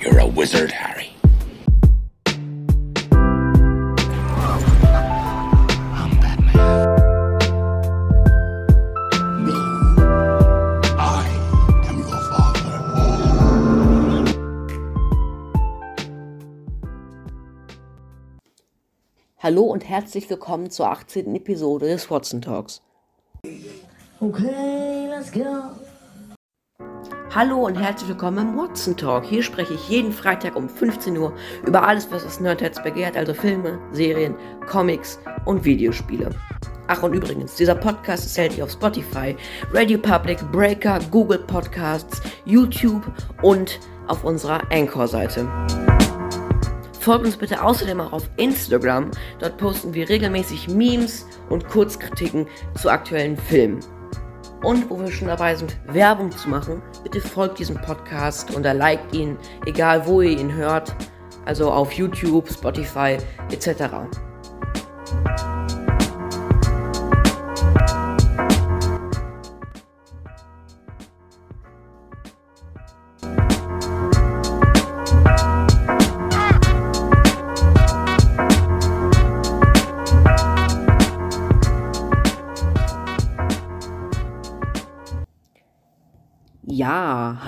You're a wizard, Harry. I'm Batman. No, I am your father. Hallo und herzlich willkommen zur 18. Episode des Watson Talks. Okay, let's go. Hallo und herzlich willkommen im Watson Talk. Hier spreche ich jeden Freitag um 15 Uhr über alles, was das Nerdherz begehrt, also Filme, Serien, Comics und Videospiele. Ach und übrigens, dieser Podcast ist erhältlich auf Spotify, Radio Public, Breaker, Google Podcasts, YouTube und auf unserer Anchor-Seite. Folgt uns bitte außerdem auch auf Instagram. Dort posten wir regelmäßig Memes und Kurzkritiken zu aktuellen Filmen. Und wo wir schon dabei sind, Werbung zu machen, bitte folgt diesem Podcast und liked ihn, egal wo ihr ihn hört. Also auf YouTube, Spotify etc.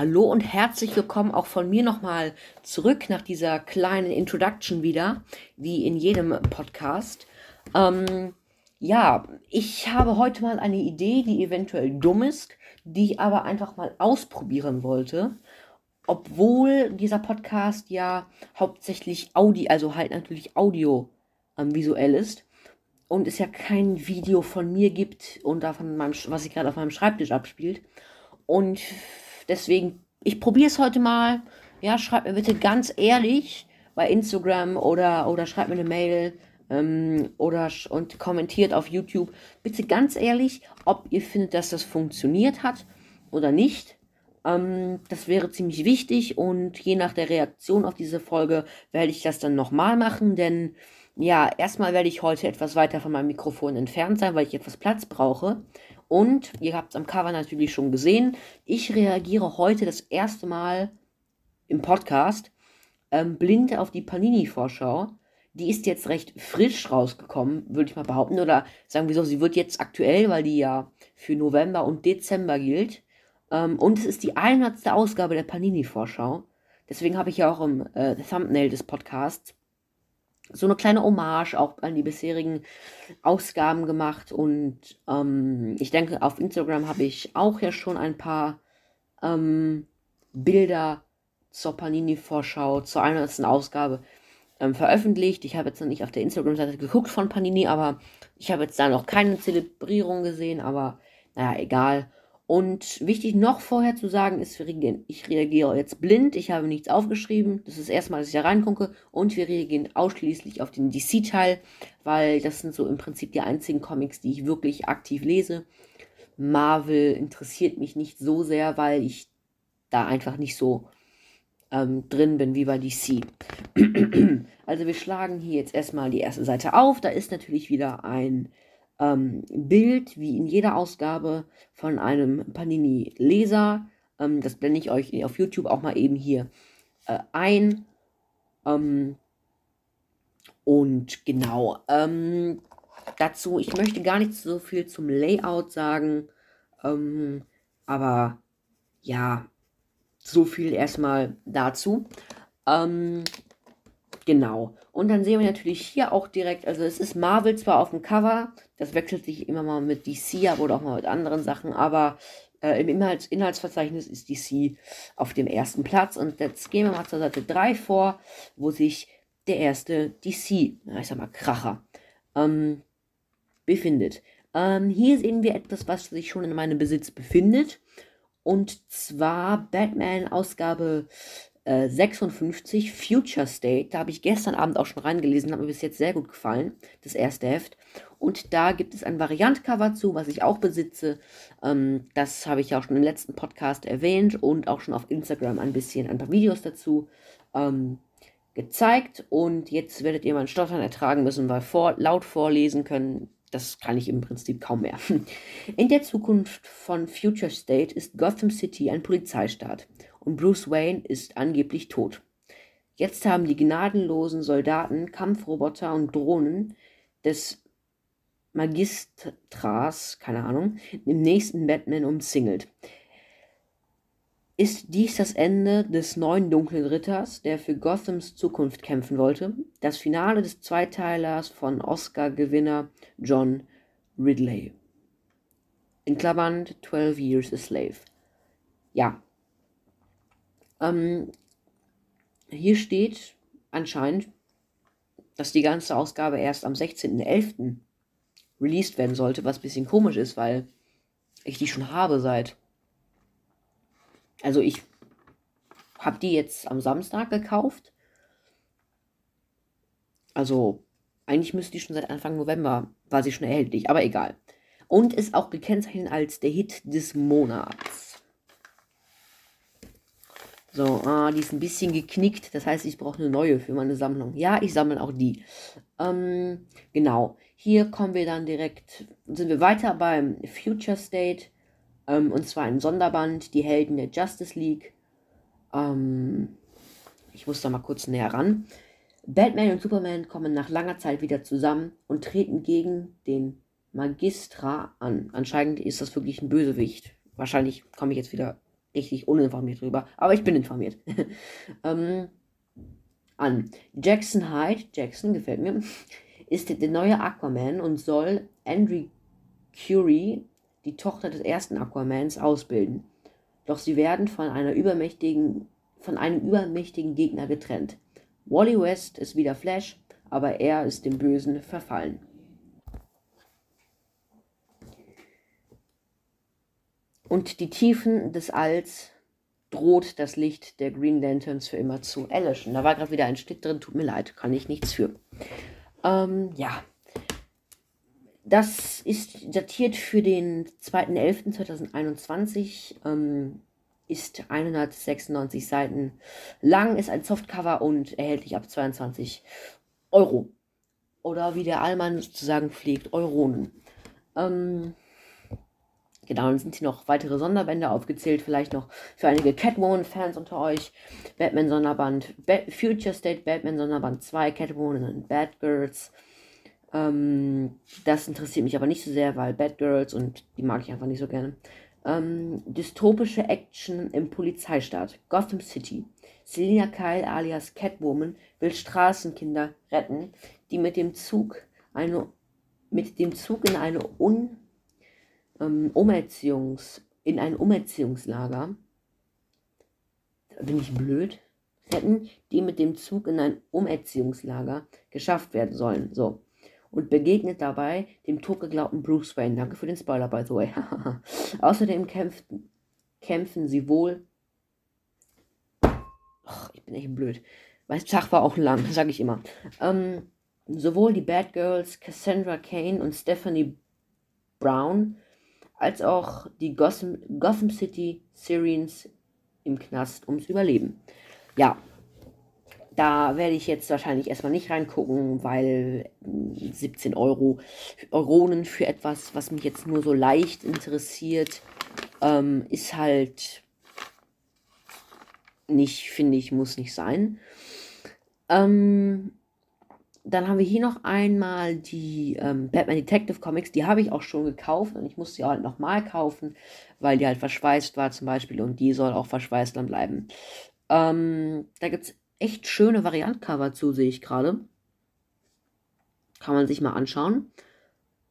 hallo und herzlich willkommen auch von mir nochmal zurück nach dieser kleinen Introduction wieder, wie in jedem Podcast. Ähm, ja, ich habe heute mal eine Idee, die eventuell dumm ist, die ich aber einfach mal ausprobieren wollte. Obwohl dieser Podcast ja hauptsächlich Audio, also halt natürlich Audio ähm, visuell ist und es ja kein Video von mir gibt und davon was sich gerade auf meinem Schreibtisch abspielt. Und deswegen, ich probiere es heute mal. Ja, schreibt mir bitte ganz ehrlich bei Instagram oder, oder schreibt mir eine Mail ähm, oder und kommentiert auf YouTube. Bitte ganz ehrlich, ob ihr findet, dass das funktioniert hat oder nicht. Ähm, das wäre ziemlich wichtig und je nach der Reaktion auf diese Folge werde ich das dann nochmal machen, denn ja, erstmal werde ich heute etwas weiter von meinem Mikrofon entfernt sein, weil ich etwas Platz brauche. Und ihr habt es am Cover natürlich schon gesehen, ich reagiere heute das erste Mal im Podcast ähm, blind auf die Panini-Vorschau. Die ist jetzt recht frisch rausgekommen, würde ich mal behaupten. Oder sagen wir so, sie wird jetzt aktuell, weil die ja für November und Dezember gilt. Ähm, und es ist die 100. Ausgabe der Panini-Vorschau. Deswegen habe ich ja auch im äh, Thumbnail des Podcasts so eine kleine Hommage auch an die bisherigen Ausgaben gemacht. Und ähm, ich denke, auf Instagram habe ich auch ja schon ein paar ähm, Bilder zur Panini-Vorschau, zur 100. Ausgabe ähm, veröffentlicht. Ich habe jetzt noch nicht auf der Instagram-Seite geguckt von Panini, aber ich habe jetzt da noch keine Zelebrierung gesehen, aber naja, egal. Und wichtig noch vorher zu sagen ist, ich reagiere jetzt blind, ich habe nichts aufgeschrieben. Das ist erstmal, dass ich da reingucke. Und wir reagieren ausschließlich auf den DC-Teil, weil das sind so im Prinzip die einzigen Comics, die ich wirklich aktiv lese. Marvel interessiert mich nicht so sehr, weil ich da einfach nicht so ähm, drin bin wie bei DC. also wir schlagen hier jetzt erstmal die erste Seite auf. Da ist natürlich wieder ein ähm, Bild, wie in jeder Ausgabe, von einem Panini-Leser. Ähm, das blende ich euch auf YouTube auch mal eben hier äh, ein. Ähm, und genau, ähm, dazu, ich möchte gar nicht so viel zum Layout sagen, ähm, aber ja, so viel erstmal dazu. Ähm, genau. Und dann sehen wir natürlich hier auch direkt, also es ist Marvel zwar auf dem Cover, das wechselt sich immer mal mit DC oder auch mal mit anderen Sachen, aber äh, im Inhalts Inhaltsverzeichnis ist DC auf dem ersten Platz. Und jetzt gehen wir mal zur Seite 3 vor, wo sich der erste DC, ich sag mal Kracher, ähm, befindet. Ähm, hier sehen wir etwas, was sich schon in meinem Besitz befindet. Und zwar Batman Ausgabe äh, 56, Future State. Da habe ich gestern Abend auch schon reingelesen, hat mir bis jetzt sehr gut gefallen, das erste Heft. Und da gibt es ein Variantcover zu, was ich auch besitze. Ähm, das habe ich ja auch schon im letzten Podcast erwähnt und auch schon auf Instagram ein bisschen ein paar Videos dazu ähm, gezeigt. Und jetzt werdet ihr mein Stottern ertragen müssen, weil vor, laut vorlesen können, das kann ich im Prinzip kaum mehr. In der Zukunft von Future State ist Gotham City ein Polizeistaat und Bruce Wayne ist angeblich tot. Jetzt haben die gnadenlosen Soldaten, Kampfroboter und Drohnen des Magistras, keine Ahnung, im nächsten Batman umzingelt. Ist dies das Ende des neuen dunklen Ritters, der für Gothams Zukunft kämpfen wollte? Das Finale des Zweiteilers von Oscar-Gewinner John Ridley. In Klammern 12 Years a Slave. Ja. Ähm, hier steht anscheinend, dass die ganze Ausgabe erst am 16.11. released werden sollte, was ein bisschen komisch ist, weil ich die schon habe seit. Also ich habe die jetzt am Samstag gekauft. Also eigentlich müsste die schon seit Anfang November, war sie schon erhältlich, aber egal. Und ist auch gekennzeichnet als der Hit des Monats. So, ah, die ist ein bisschen geknickt. Das heißt, ich brauche eine neue für meine Sammlung. Ja, ich sammle auch die. Ähm, genau. Hier kommen wir dann direkt, sind wir weiter beim Future State. Ähm, und zwar ein Sonderband, die Helden der Justice League. Ähm, ich muss da mal kurz näher ran. Batman und Superman kommen nach langer Zeit wieder zusammen und treten gegen den Magistra an. Anscheinend ist das wirklich ein Bösewicht. Wahrscheinlich komme ich jetzt wieder richtig uninformiert drüber, aber ich bin informiert. ähm, an. Jackson Hyde, Jackson gefällt mir, ist der neue Aquaman und soll Andrew Curie, die Tochter des ersten Aquamans, ausbilden. Doch sie werden von einer übermächtigen, von einem übermächtigen Gegner getrennt. Wally West ist wieder Flash, aber er ist dem Bösen verfallen. Und die Tiefen des Alls droht das Licht der Green Lanterns für immer zu erlöschen. Da war gerade wieder ein Schnitt drin, tut mir leid, kann ich nichts für. Ähm, ja. Das ist datiert für den 2.11.2021, ähm, ist 196 Seiten lang, ist ein Softcover und erhältlich ab 22 Euro. Oder wie der Allmann sozusagen pflegt, Euronen. Ähm, Genau, dann sind hier noch weitere Sonderbände aufgezählt, vielleicht noch für einige Catwoman-Fans unter euch. Batman-Sonderband, ba Future State Batman-Sonderband 2, Catwoman und Bad Girls. Ähm, das interessiert mich aber nicht so sehr, weil Bad Girls und die mag ich einfach nicht so gerne. Ähm, dystopische Action im Polizeistaat, Gotham City. Selina Kyle alias Catwoman will Straßenkinder retten, die mit dem Zug eine mit dem Zug in eine un ähm, Umerziehungs, in ein Umerziehungslager. Bin ich blöd? Hätten die mit dem Zug in ein Umerziehungslager geschafft werden sollen. So. Und begegnet dabei dem totgeglaubten Bruce Wayne. Danke für den Spoiler, by the way. Außerdem kämpften, kämpfen sie wohl. Och, ich bin echt blöd. Mein Tag war auch lang, sage ich immer. Ähm, sowohl die Bad Girls Cassandra Kane und Stephanie Brown als auch die Gotham, Gotham City Sirens im Knast ums Überleben. Ja, da werde ich jetzt wahrscheinlich erstmal nicht reingucken, weil 17 Euro Euronen für etwas, was mich jetzt nur so leicht interessiert, ähm, ist halt nicht, finde ich, muss nicht sein. Ähm, dann haben wir hier noch einmal die ähm, Batman Detective Comics. Die habe ich auch schon gekauft und ich musste sie halt nochmal kaufen, weil die halt verschweißt war zum Beispiel und die soll auch verschweißt dann bleiben. Ähm, da gibt es echt schöne Variantcover zu, sehe ich gerade. Kann man sich mal anschauen.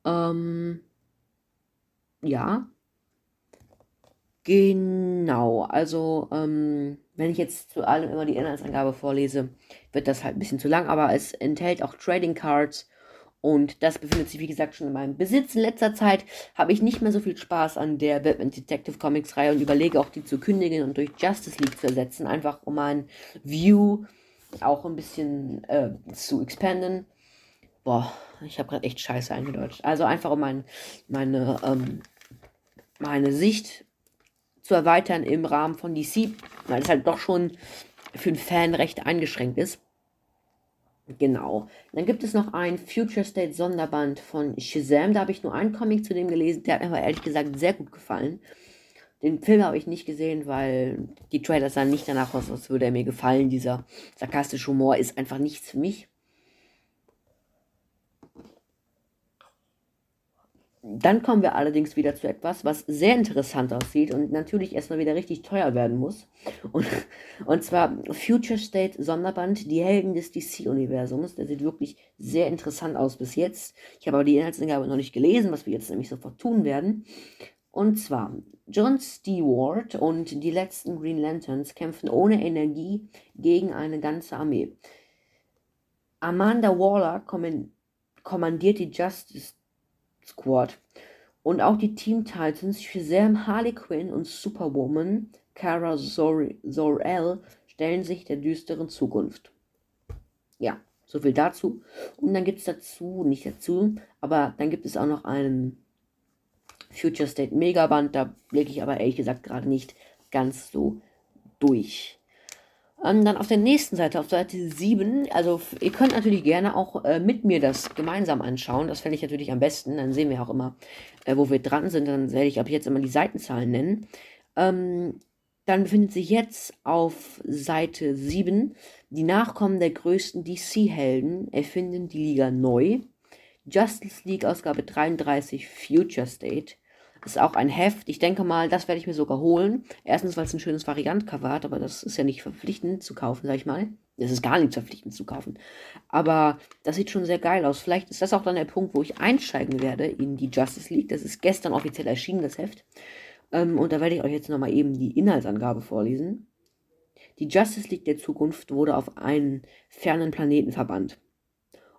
Ähm, ja. Genau, also ähm, wenn ich jetzt zu allem immer die Inhaltsangabe vorlese, wird das halt ein bisschen zu lang, aber es enthält auch Trading Cards und das befindet sich, wie gesagt, schon in meinem Besitz. In letzter Zeit habe ich nicht mehr so viel Spaß an der Batman Detective Comics Reihe und überlege auch, die zu kündigen und durch Justice League zu ersetzen, einfach um mein View auch ein bisschen äh, zu expanden. Boah, ich habe gerade echt scheiße eingedeutscht. Also einfach um mein, meine, ähm, meine Sicht zu erweitern im Rahmen von DC, weil es halt doch schon für einen Fan recht eingeschränkt ist. Genau. Dann gibt es noch ein Future State Sonderband von Shazam. Da habe ich nur einen Comic zu dem gelesen. Der hat mir aber ehrlich gesagt sehr gut gefallen. Den Film habe ich nicht gesehen, weil die Trailer sahen nicht danach aus, als würde er mir gefallen. Dieser sarkastische Humor ist einfach nichts für mich. Dann kommen wir allerdings wieder zu etwas, was sehr interessant aussieht und natürlich erstmal wieder richtig teuer werden muss. Und, und zwar Future State Sonderband, die Helden des DC-Universums. Der sieht wirklich sehr interessant aus bis jetzt. Ich habe aber die Inhaltsangabe noch nicht gelesen, was wir jetzt nämlich sofort tun werden. Und zwar, John Stewart und die letzten Green Lanterns kämpfen ohne Energie gegen eine ganze Armee. Amanda Waller kommandiert die Justice Squad. Und auch die Team Titans Shazam, Harley Quinn und Superwoman Kara Zor-El stellen sich der düsteren Zukunft. Ja, so viel dazu. Und dann gibt es dazu, nicht dazu, aber dann gibt es auch noch einen Future State Megaband. Da blicke ich aber ehrlich gesagt gerade nicht ganz so durch. Ähm, dann auf der nächsten Seite, auf Seite 7, also ihr könnt natürlich gerne auch äh, mit mir das gemeinsam anschauen. Das fände ich natürlich am besten. Dann sehen wir auch immer, äh, wo wir dran sind. Dann werde ich ab jetzt immer die Seitenzahlen nennen. Ähm, dann befindet sich jetzt auf Seite 7 die Nachkommen der größten DC-Helden erfinden die Liga neu. Justice League Ausgabe 33 Future State. Ist auch ein Heft. Ich denke mal, das werde ich mir sogar holen. Erstens, weil es ein schönes Variantcover hat, aber das ist ja nicht verpflichtend zu kaufen, sag ich mal. Es ist gar nicht verpflichtend zu kaufen. Aber das sieht schon sehr geil aus. Vielleicht ist das auch dann der Punkt, wo ich einsteigen werde in die Justice League. Das ist gestern offiziell erschienen, das Heft. Ähm, und da werde ich euch jetzt nochmal eben die Inhaltsangabe vorlesen. Die Justice League der Zukunft wurde auf einen fernen Planeten verbannt.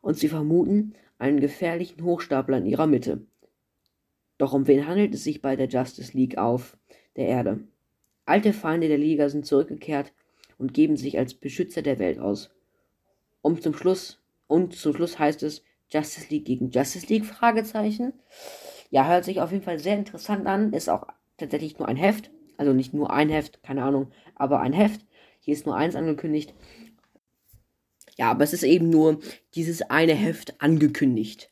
Und sie vermuten einen gefährlichen Hochstapler in ihrer Mitte. Doch um wen handelt es sich bei der Justice League auf der Erde? Alte Feinde der Liga sind zurückgekehrt und geben sich als Beschützer der Welt aus. Um zum Schluss und zum Schluss heißt es Justice League gegen Justice League Fragezeichen. Ja, hört sich auf jeden Fall sehr interessant an. Ist auch tatsächlich nur ein Heft, also nicht nur ein Heft, keine Ahnung, aber ein Heft. Hier ist nur eins angekündigt. Ja, aber es ist eben nur dieses eine Heft angekündigt.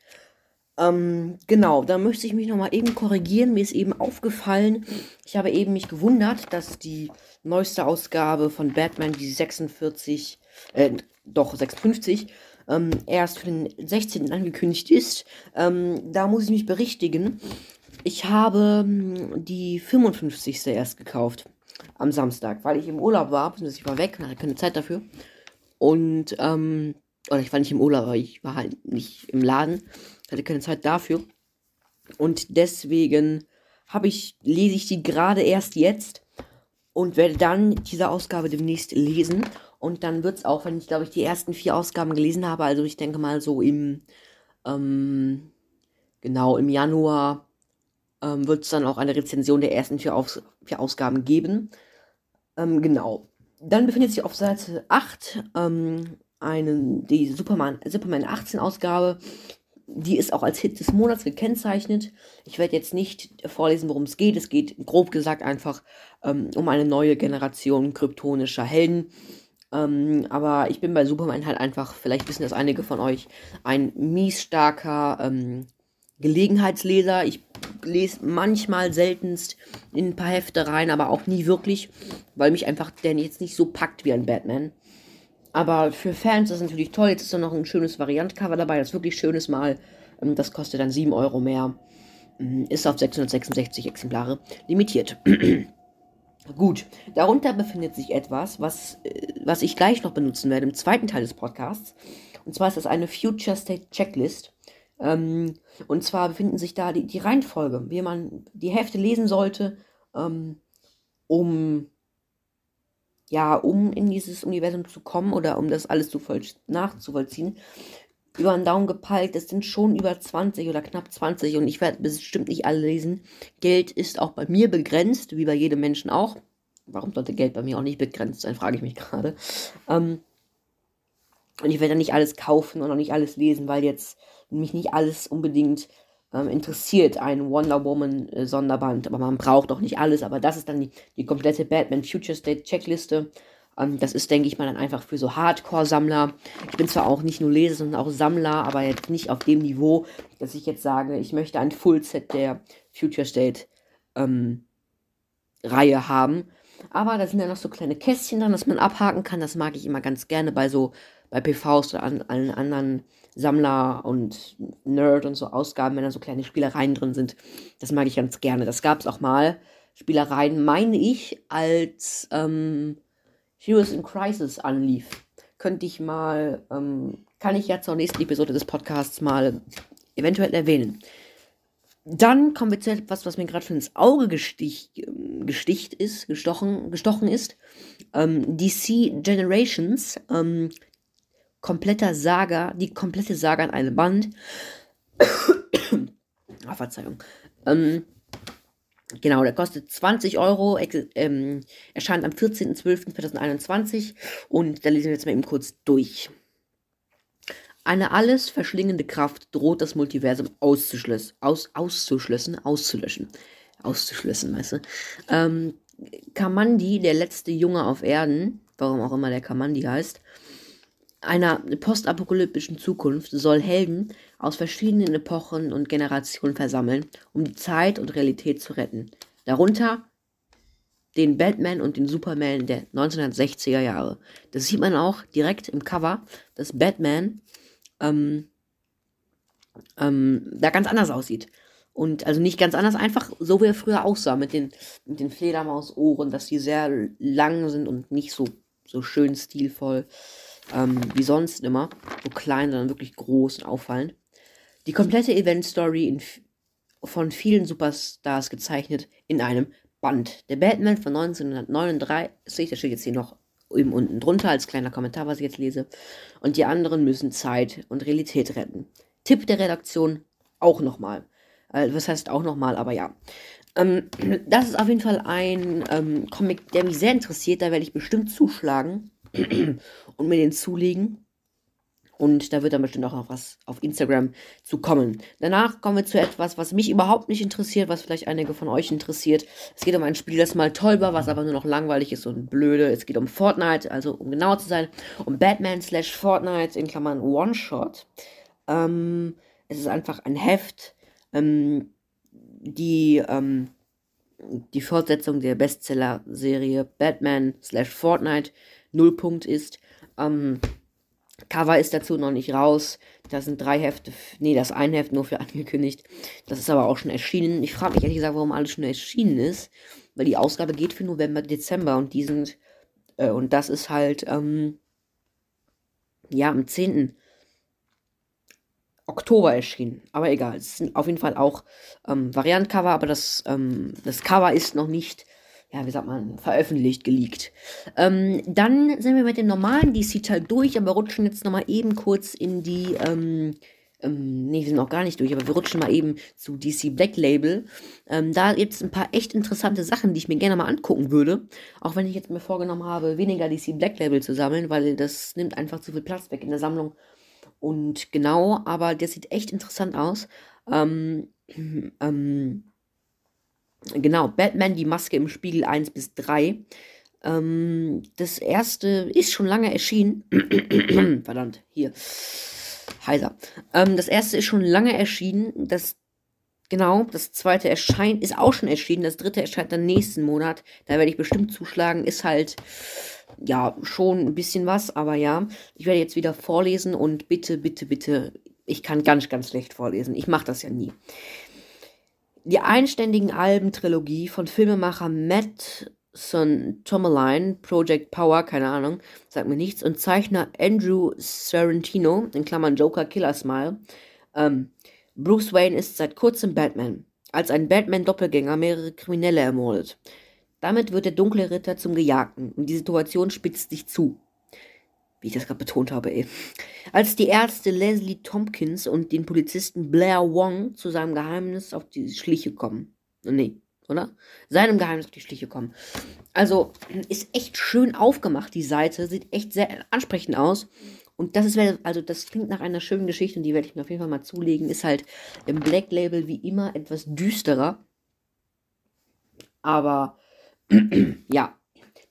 Ähm, genau, da möchte ich mich nochmal eben korrigieren. Mir ist eben aufgefallen, ich habe eben mich gewundert, dass die neueste Ausgabe von Batman, die 46, äh, doch 56, ähm, erst für den 16. angekündigt ist. Ähm, da muss ich mich berichtigen. Ich habe hm, die 55. erst gekauft am Samstag, weil ich im Urlaub war, ich war weg, hatte keine Zeit dafür. Und, ähm, oder ich war nicht im Urlaub, aber ich war halt nicht im Laden hatte keine Zeit dafür. Und deswegen habe ich, lese ich die gerade erst jetzt und werde dann diese Ausgabe demnächst lesen. Und dann wird es auch, wenn ich, glaube ich, die ersten vier Ausgaben gelesen habe, also ich denke mal so im, ähm, genau, im Januar ähm, wird es dann auch eine Rezension der ersten vier, Aus vier Ausgaben geben. Ähm, genau. Dann befindet sich auf Seite 8 ähm, einen, die Superman, Superman 18 Ausgabe die ist auch als Hit des Monats gekennzeichnet. Ich werde jetzt nicht vorlesen, worum es geht. Es geht grob gesagt einfach ähm, um eine neue Generation kryptonischer Helden. Ähm, aber ich bin bei Superman halt einfach, vielleicht wissen das einige von euch, ein mies starker ähm, Gelegenheitsleser. Ich lese manchmal seltenst in ein paar Hefte rein, aber auch nie wirklich, weil mich einfach der jetzt nicht so packt wie ein Batman. Aber für Fans ist es natürlich toll. Jetzt ist da noch ein schönes Variantcover dabei, das wirklich schönes Mal. Ähm, das kostet dann 7 Euro mehr. Mm, ist auf 666 Exemplare limitiert. Gut, darunter befindet sich etwas, was, äh, was ich gleich noch benutzen werde im zweiten Teil des Podcasts. Und zwar ist das eine Future State Checklist. Ähm, und zwar befinden sich da die, die Reihenfolge, wie man die Hefte lesen sollte, ähm, um ja, um in dieses Universum zu kommen oder um das alles zu nachzuvollziehen, über den Daumen gepeilt, es sind schon über 20 oder knapp 20 und ich werde bestimmt nicht alle lesen. Geld ist auch bei mir begrenzt, wie bei jedem Menschen auch. Warum sollte Geld bei mir auch nicht begrenzt sein, frage ich mich gerade. Ähm, und ich werde nicht alles kaufen und auch nicht alles lesen, weil jetzt mich nicht alles unbedingt ähm, interessiert, ein Wonder Woman äh, Sonderband, aber man braucht auch nicht alles, aber das ist dann die, die komplette Batman Future State Checkliste. Ähm, das ist, denke ich mal, dann einfach für so Hardcore-Sammler. Ich bin zwar auch nicht nur Leser, sondern auch Sammler, aber jetzt nicht auf dem Niveau, dass ich jetzt sage, ich möchte ein Full-Set der Future State ähm, Reihe haben. Aber da sind ja noch so kleine Kästchen dran, dass man abhaken kann. Das mag ich immer ganz gerne bei so, bei PVs oder an allen anderen Sammler und Nerd und so Ausgaben, wenn da so kleine Spielereien drin sind. Das mag ich ganz gerne. Das gab es auch mal. Spielereien, meine ich, als ähm, Heroes in Crisis anlief. Könnte ich mal, ähm, kann ich ja zur nächsten Episode des Podcasts mal eventuell erwähnen. Dann kommen wir zu etwas, was mir gerade schon ins Auge gestich, gesticht ist, gestochen, gestochen ist. Ähm, DC Generations, ähm, kompletter Saga, die komplette Saga in einem Band. ah, Verzeihung. Ähm, genau, der kostet 20 Euro, ähm, erscheint am 14.12.2021 und da lesen wir jetzt mal eben kurz durch. Eine alles verschlingende Kraft droht das Multiversum auszuschließen, aus, auszuschließen, auszulöschen. Auszuschließen, weißt du. Ähm, Kamandi, der letzte Junge auf Erden, warum auch immer der Kamandi heißt, einer postapokalyptischen Zukunft soll Helden aus verschiedenen Epochen und Generationen versammeln, um die Zeit und Realität zu retten. Darunter den Batman und den Superman der 1960er Jahre. Das sieht man auch direkt im Cover, dass Batman ähm, ähm, da ganz anders aussieht. Und also nicht ganz anders, einfach so wie er früher aussah, mit den, mit den Fledermausohren, dass die sehr lang sind und nicht so, so schön stilvoll ähm, wie sonst immer. So klein, sondern wirklich groß und auffallend. Die komplette Event-Story von vielen Superstars gezeichnet in einem Band. Der Batman von 1939, das steht jetzt hier noch eben unten drunter als kleiner Kommentar, was ich jetzt lese. Und die anderen müssen Zeit und Realität retten. Tipp der Redaktion auch nochmal. Äh, was heißt auch nochmal, aber ja. Ähm, das ist auf jeden Fall ein ähm, Comic, der mich sehr interessiert. Da werde ich bestimmt zuschlagen und mir den zulegen. Und da wird dann bestimmt auch noch was auf Instagram zu kommen. Danach kommen wir zu etwas, was mich überhaupt nicht interessiert, was vielleicht einige von euch interessiert. Es geht um ein Spiel, das mal toll war, was aber nur noch langweilig ist und blöde. Es geht um Fortnite, also um genau zu sein, um Batman slash Fortnite in Klammern One-Shot. Ähm, es ist einfach ein Heft, ähm, die, ähm, die Fortsetzung der Bestseller-Serie Batman slash Fortnite Nullpunkt ist. Ähm, Cover ist dazu noch nicht raus. Da sind drei Hefte, nee, das ein Heft nur für angekündigt. Das ist aber auch schon erschienen. Ich frage mich ehrlich gesagt, warum alles schon erschienen ist. Weil die Ausgabe geht für November, Dezember und die sind, äh, und das ist halt, ähm, ja, am 10. Oktober erschienen. Aber egal, es sind auf jeden Fall auch ähm, Variant-Cover, aber das, ähm, das Cover ist noch nicht ja, wie sagt man, veröffentlicht, geleakt. Ähm, dann sind wir mit dem normalen DC-Teil durch, aber rutschen jetzt nochmal eben kurz in die, ähm, ähm, nee, wir sind noch gar nicht durch, aber wir rutschen mal eben zu DC Black Label. Ähm, da gibt es ein paar echt interessante Sachen, die ich mir gerne mal angucken würde. Auch wenn ich jetzt mir vorgenommen habe, weniger DC Black Label zu sammeln, weil das nimmt einfach zu viel Platz weg in der Sammlung. Und genau, aber der sieht echt interessant aus. Ähm, ähm, Genau, Batman, die Maske im Spiegel 1 bis 3. Ähm, das erste ist schon lange erschienen. Verdammt, hier. Heiser. Ähm, das erste ist schon lange erschienen. Das, genau, das zweite erscheint, ist auch schon erschienen. Das dritte erscheint dann nächsten Monat. Da werde ich bestimmt zuschlagen. Ist halt, ja, schon ein bisschen was, aber ja. Ich werde jetzt wieder vorlesen und bitte, bitte, bitte. Ich kann ganz, ganz schlecht vorlesen. Ich mache das ja nie die einständigen Alben-Trilogie von Filmemacher Matt Tomaline, Project Power, keine Ahnung, sagt mir nichts, und Zeichner Andrew Sorrentino, in Klammern Joker Killer Smile. Ähm, Bruce Wayne ist seit kurzem Batman, als ein Batman-Doppelgänger mehrere Kriminelle ermordet. Damit wird der dunkle Ritter zum Gejagten und die Situation spitzt sich zu wie ich das gerade betont habe, ey. Als die Ärzte Leslie Tompkins und den Polizisten Blair Wong zu seinem Geheimnis auf die Schliche kommen. Nee, oder? Seinem Geheimnis auf die Schliche kommen. Also, ist echt schön aufgemacht, die Seite. Sieht echt sehr ansprechend aus. Und das ist, also das klingt nach einer schönen Geschichte und die werde ich mir auf jeden Fall mal zulegen. Ist halt im Black Label wie immer etwas düsterer. Aber ja,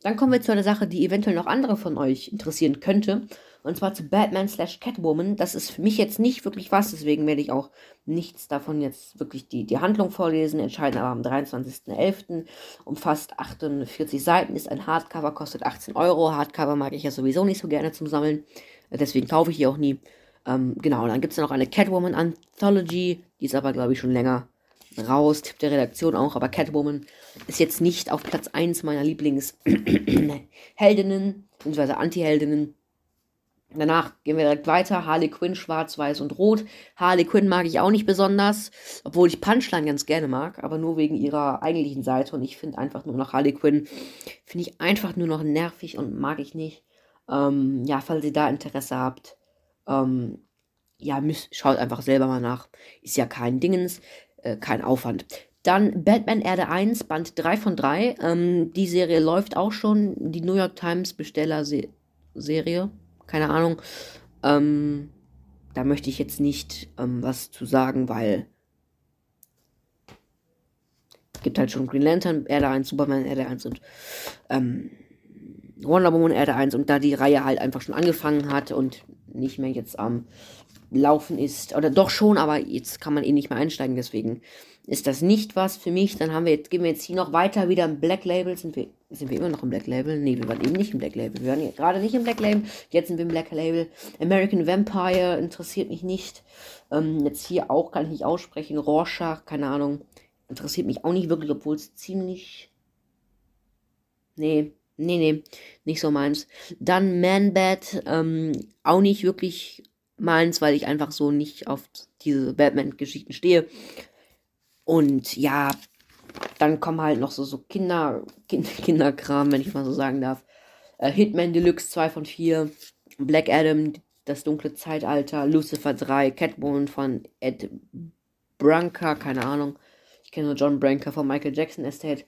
dann kommen wir zu einer Sache, die eventuell noch andere von euch interessieren könnte. Und zwar zu Batman slash Catwoman. Das ist für mich jetzt nicht wirklich was, deswegen werde ich auch nichts davon jetzt wirklich die, die Handlung vorlesen. Entscheiden aber am 23.11. Umfasst 48 Seiten, ist ein Hardcover, kostet 18 Euro. Hardcover mag ich ja sowieso nicht so gerne zum Sammeln. Deswegen kaufe ich die auch nie. Ähm, genau, dann gibt es noch eine Catwoman Anthology. Die ist aber, glaube ich, schon länger raus. Tipp der Redaktion auch. Aber Catwoman ist jetzt nicht auf Platz 1 meiner Lieblingsheldinnen, beziehungsweise Anti-Heldinnen. Danach gehen wir direkt weiter. Harley Quinn, schwarz, weiß und rot. Harley Quinn mag ich auch nicht besonders, obwohl ich Punchline ganz gerne mag, aber nur wegen ihrer eigentlichen Seite. Und ich finde einfach nur noch Harley Quinn, finde ich einfach nur noch nervig und mag ich nicht. Ähm, ja, falls ihr da Interesse habt, ähm, ja, müsst, schaut einfach selber mal nach. Ist ja kein Dingens, äh, kein Aufwand. Dann Batman Erde 1, Band 3 von 3. Ähm, die Serie läuft auch schon. Die New York Times Besteller-Serie keine Ahnung. Ähm, da möchte ich jetzt nicht ähm, was zu sagen, weil gibt halt schon Green Lantern, Erde 1, Superman, Erde 1 und ähm, Wonder Woman, Erde 1 und da die Reihe halt einfach schon angefangen hat und nicht mehr jetzt am Laufen ist, oder doch schon, aber jetzt kann man eh nicht mehr einsteigen, deswegen ist das nicht was für mich. Dann haben wir jetzt, gehen wir jetzt hier noch weiter wieder im Black Label. Sind wir, sind wir immer noch im Black Label? Nee, wir waren eben nicht im Black Label. Wir waren gerade nicht im Black Label. Jetzt sind wir im Black Label. American Vampire interessiert mich nicht. Ähm, jetzt hier auch kann ich nicht aussprechen. Rorschach, keine Ahnung. Interessiert mich auch nicht wirklich, obwohl es ziemlich. Nee, nee, nee, nicht so meins. Dann Man-Bat, ähm, auch nicht wirklich meins, weil ich einfach so nicht auf diese Batman-Geschichten stehe. Und ja, dann kommen halt noch so, so Kinder, kind, Kinderkram, wenn ich mal so sagen darf. Äh, Hitman Deluxe 2 von 4, Black Adam, das dunkle Zeitalter, Lucifer 3, Catwoman von Ed Branca, keine Ahnung. Ich kenne nur John Branca von Michael Jackson Estate.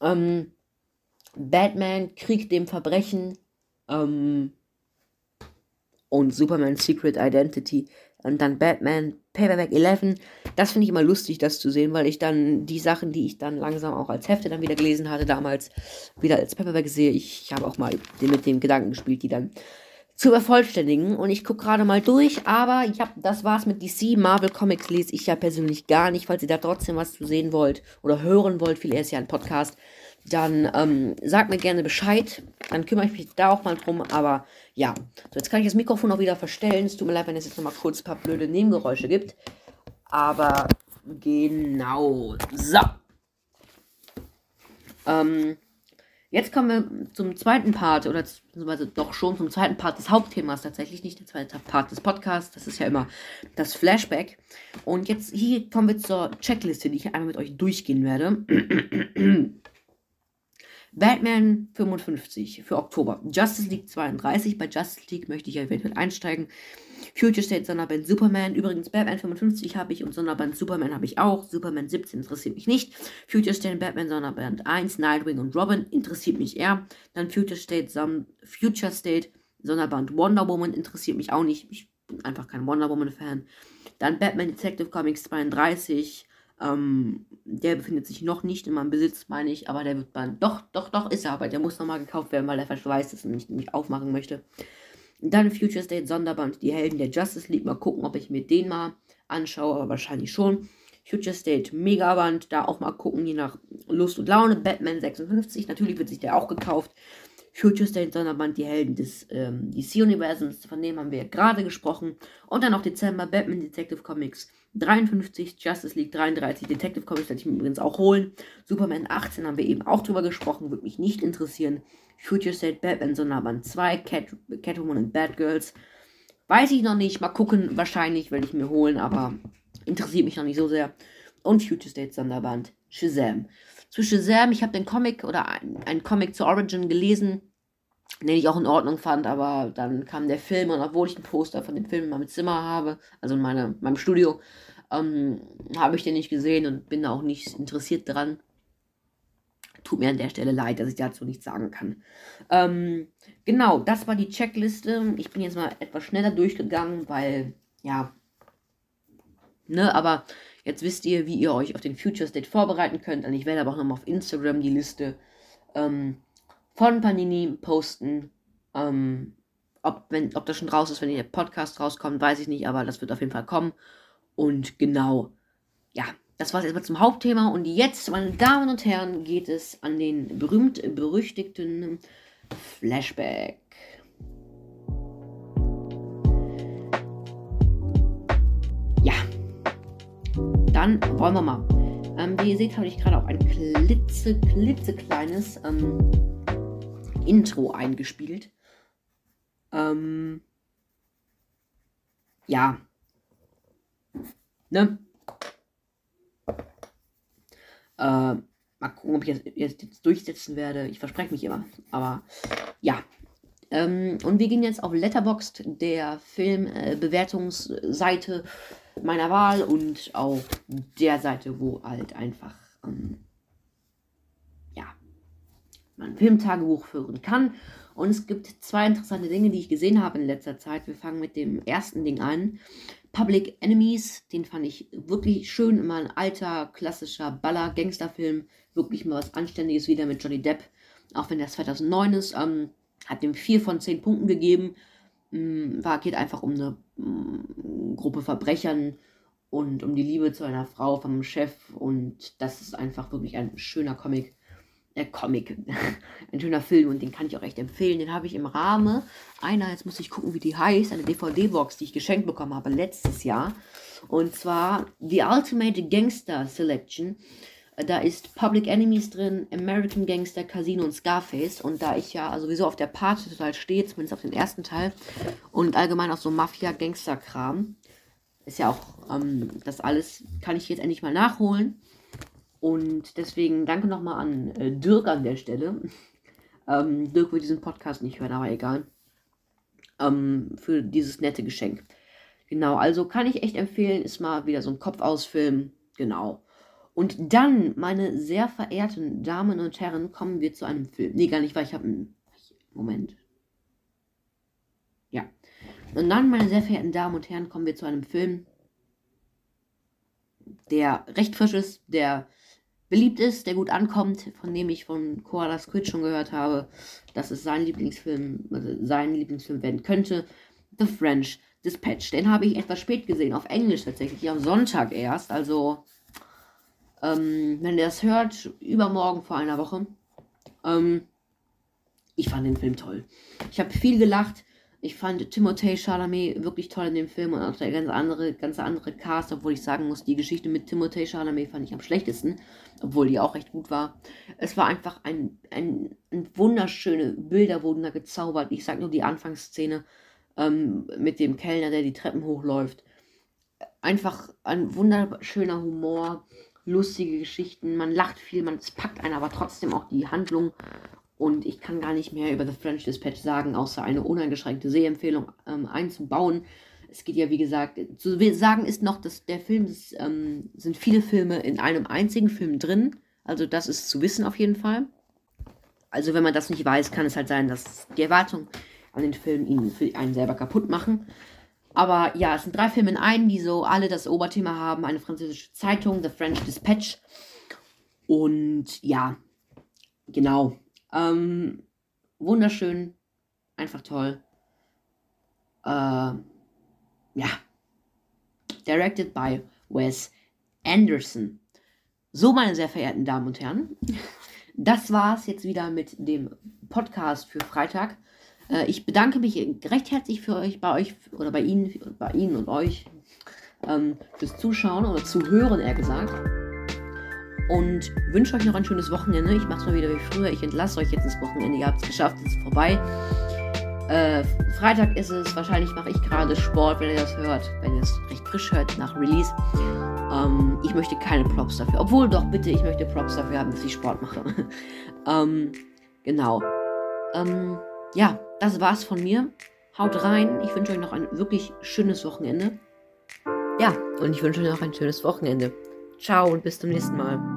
Ähm, Batman, Krieg dem Verbrechen. Ähm, und Superman Secret Identity. Und dann Batman, Paperback 11. Das finde ich immer lustig, das zu sehen, weil ich dann die Sachen, die ich dann langsam auch als Hefte dann wieder gelesen hatte, damals wieder als Paperback sehe. Ich habe auch mal mit dem Gedanken gespielt, die dann zu vervollständigen. Und ich gucke gerade mal durch, aber ja, das war's mit DC. Marvel Comics lese ich ja persönlich gar nicht, falls ihr da trotzdem was zu sehen wollt oder hören wollt. Viel eher ist ja ein Podcast dann ähm, sagt mir gerne Bescheid. Dann kümmere ich mich da auch mal drum. Aber ja, so jetzt kann ich das Mikrofon auch wieder verstellen. Es tut mir leid, wenn es jetzt nochmal kurz ein paar blöde Nebengeräusche gibt. Aber genau. So. Ähm, jetzt kommen wir zum zweiten Part, oder beziehungsweise doch schon zum zweiten Part des Hauptthemas tatsächlich, nicht der zweite Part des Podcasts. Das ist ja immer das Flashback. Und jetzt hier kommen wir zur Checkliste, die ich einmal mit euch durchgehen werde. Batman 55 für Oktober. Justice League 32. Bei Justice League möchte ich eventuell einsteigen. Future State Sonderband Superman. Übrigens, Batman 55 habe ich und Sonderband Superman habe ich auch. Superman 17 interessiert mich nicht. Future State Batman Sonderband 1, Nightwing und Robin interessiert mich eher. Dann Future State, Future State Sonderband Wonder Woman interessiert mich auch nicht. Ich bin einfach kein Wonder Woman Fan. Dann Batman Detective Comics 32. Ähm, der befindet sich noch nicht in meinem Besitz, meine ich, aber der wird man. Doch, doch, doch, ist er, aber der muss nochmal gekauft werden, weil der verschweißt ist und ich nicht aufmachen möchte. Dann Future State Sonderband, die Helden der Justice League. Mal gucken, ob ich mir den mal anschaue, aber wahrscheinlich schon. Future State Megaband, da auch mal gucken, je nach Lust und Laune. Batman 56, natürlich wird sich der auch gekauft. Future State Sonderband, die Helden des ähm, DC-Universums, von dem haben wir ja gerade gesprochen. Und dann noch Dezember, Batman Detective Comics 53, Justice League 33, Detective Comics werde ich mir übrigens auch holen. Superman 18 haben wir eben auch drüber gesprochen, würde mich nicht interessieren. Future State, Batman Sonderband 2, Cat, Catwoman und Bad Girls. Weiß ich noch nicht, mal gucken, wahrscheinlich werde ich mir holen, aber interessiert mich noch nicht so sehr. Und Future State Sonderband Shazam zu Shazam. Ich habe den Comic oder einen Comic zur Origin gelesen, den ich auch in Ordnung fand, aber dann kam der Film und obwohl ich ein Poster von dem Film in meinem Zimmer habe, also in meine, meinem Studio, ähm, habe ich den nicht gesehen und bin da auch nicht interessiert dran. Tut mir an der Stelle leid, dass ich dazu nichts sagen kann. Ähm, genau, das war die Checkliste. Ich bin jetzt mal etwas schneller durchgegangen, weil, ja, ne, aber Jetzt wisst ihr, wie ihr euch auf den Future State vorbereiten könnt. Und ich werde aber auch nochmal auf Instagram die Liste ähm, von Panini posten. Ähm, ob, wenn, ob das schon raus ist, wenn der Podcast rauskommt, weiß ich nicht, aber das wird auf jeden Fall kommen. Und genau, ja, das war es erstmal zum Hauptthema. Und jetzt, meine Damen und Herren, geht es an den berühmt-berüchtigten Flashback. Dann wollen wir mal. Ähm, wie ihr seht, habe ich gerade auch ein klitze, klitzekleines ähm, Intro eingespielt. Ähm, ja. Ne? Äh, mal gucken, ob ich das jetzt, jetzt durchsetzen werde. Ich verspreche mich immer. Aber ja. Ähm, und wir gehen jetzt auf Letterboxd, der Filmbewertungsseite äh, meiner Wahl und auf der Seite, wo halt einfach ähm, ja, man ein Filmtagebuch führen kann. Und es gibt zwei interessante Dinge, die ich gesehen habe in letzter Zeit. Wir fangen mit dem ersten Ding an. Public Enemies, den fand ich wirklich schön. Immer ein alter, klassischer Baller-Gangsterfilm. Wirklich mal was Anständiges wieder mit Johnny Depp. Auch wenn der 2009 ist. Ähm, hat dem 4 von 10 Punkten gegeben. Ähm, war, geht einfach um eine ähm, Gruppe Verbrechern und um die Liebe zu einer Frau vom Chef. Und das ist einfach wirklich ein schöner Comic äh, Comic, ein schöner Film und den kann ich auch echt empfehlen. Den habe ich im Rahmen einer, jetzt muss ich gucken, wie die heißt, eine DVD-Box, die ich geschenkt bekommen habe letztes Jahr. Und zwar The Ultimate Gangster Selection. Da ist Public Enemies drin, American Gangster, Casino und Scarface. Und da ich ja sowieso auf der Party total stehe, zumindest auf den ersten Teil, und allgemein auf so Mafia-Gangster-Kram, ist ja auch ähm, das alles, kann ich jetzt endlich mal nachholen. Und deswegen danke nochmal an äh, Dirk an der Stelle. Ähm, Dirk wird diesen Podcast nicht hören, aber egal. Ähm, für dieses nette Geschenk. Genau, also kann ich echt empfehlen, ist mal wieder so ein Kopfausfilm. Genau. Und dann, meine sehr verehrten Damen und Herren, kommen wir zu einem Film. Nee, gar nicht, weil ich habe einen. Moment. Ja. Und dann, meine sehr verehrten Damen und Herren, kommen wir zu einem Film, der recht frisch ist, der beliebt ist, der gut ankommt, von dem ich von Koala Squid schon gehört habe, dass es sein Lieblingsfilm, also sein Lieblingsfilm werden könnte. The French Dispatch. Den habe ich etwas spät gesehen, auf Englisch tatsächlich, am Sonntag erst. Also, ähm, wenn ihr das hört, übermorgen vor einer Woche. Ähm, ich fand den Film toll. Ich habe viel gelacht. Ich fand Timothée Chalamet wirklich toll in dem Film und auch der ganz andere, ganz andere Cast, obwohl ich sagen muss, die Geschichte mit Timothée Chalamet fand ich am schlechtesten, obwohl die auch recht gut war. Es war einfach ein, ein, ein wunderschöne Bilder wurden da gezaubert. Ich sag nur die Anfangsszene ähm, mit dem Kellner, der die Treppen hochläuft. Einfach ein wunderschöner Humor, lustige Geschichten, man lacht viel, man es packt einen aber trotzdem auch die Handlung und ich kann gar nicht mehr über The French Dispatch sagen, außer eine uneingeschränkte Sehempfehlung ähm, einzubauen. Es geht ja, wie gesagt, zu sagen ist noch, dass der Film, das, ähm, sind viele Filme in einem einzigen Film drin. Also das ist zu wissen auf jeden Fall. Also wenn man das nicht weiß, kann es halt sein, dass die Erwartungen an den Film ihn für einen selber kaputt machen. Aber ja, es sind drei Filme in einem, die so alle das Oberthema haben. Eine französische Zeitung, The French Dispatch. Und ja, genau. Ähm, wunderschön, einfach toll. Äh, ja. Directed by Wes Anderson. So, meine sehr verehrten Damen und Herren, das war's jetzt wieder mit dem Podcast für Freitag. Äh, ich bedanke mich recht herzlich für euch, bei euch oder bei Ihnen, bei Ihnen und euch ähm, fürs Zuschauen oder Zuhören, eher gesagt und wünsche euch noch ein schönes Wochenende. Ich mache es mal wieder wie früher. Ich entlasse euch jetzt ins Wochenende. Ihr habt es geschafft, es ist vorbei. Äh, Freitag ist es. Wahrscheinlich mache ich gerade Sport, wenn ihr das hört. Wenn ihr es recht frisch hört nach Release. Ähm, ich möchte keine Props dafür. Obwohl, doch, bitte, ich möchte Props dafür haben, dass ich Sport mache. ähm, genau. Ähm, ja, das war's von mir. Haut rein. Ich wünsche euch noch ein wirklich schönes Wochenende. Ja, und ich wünsche euch noch ein schönes Wochenende. Ciao und bis zum nächsten Mal.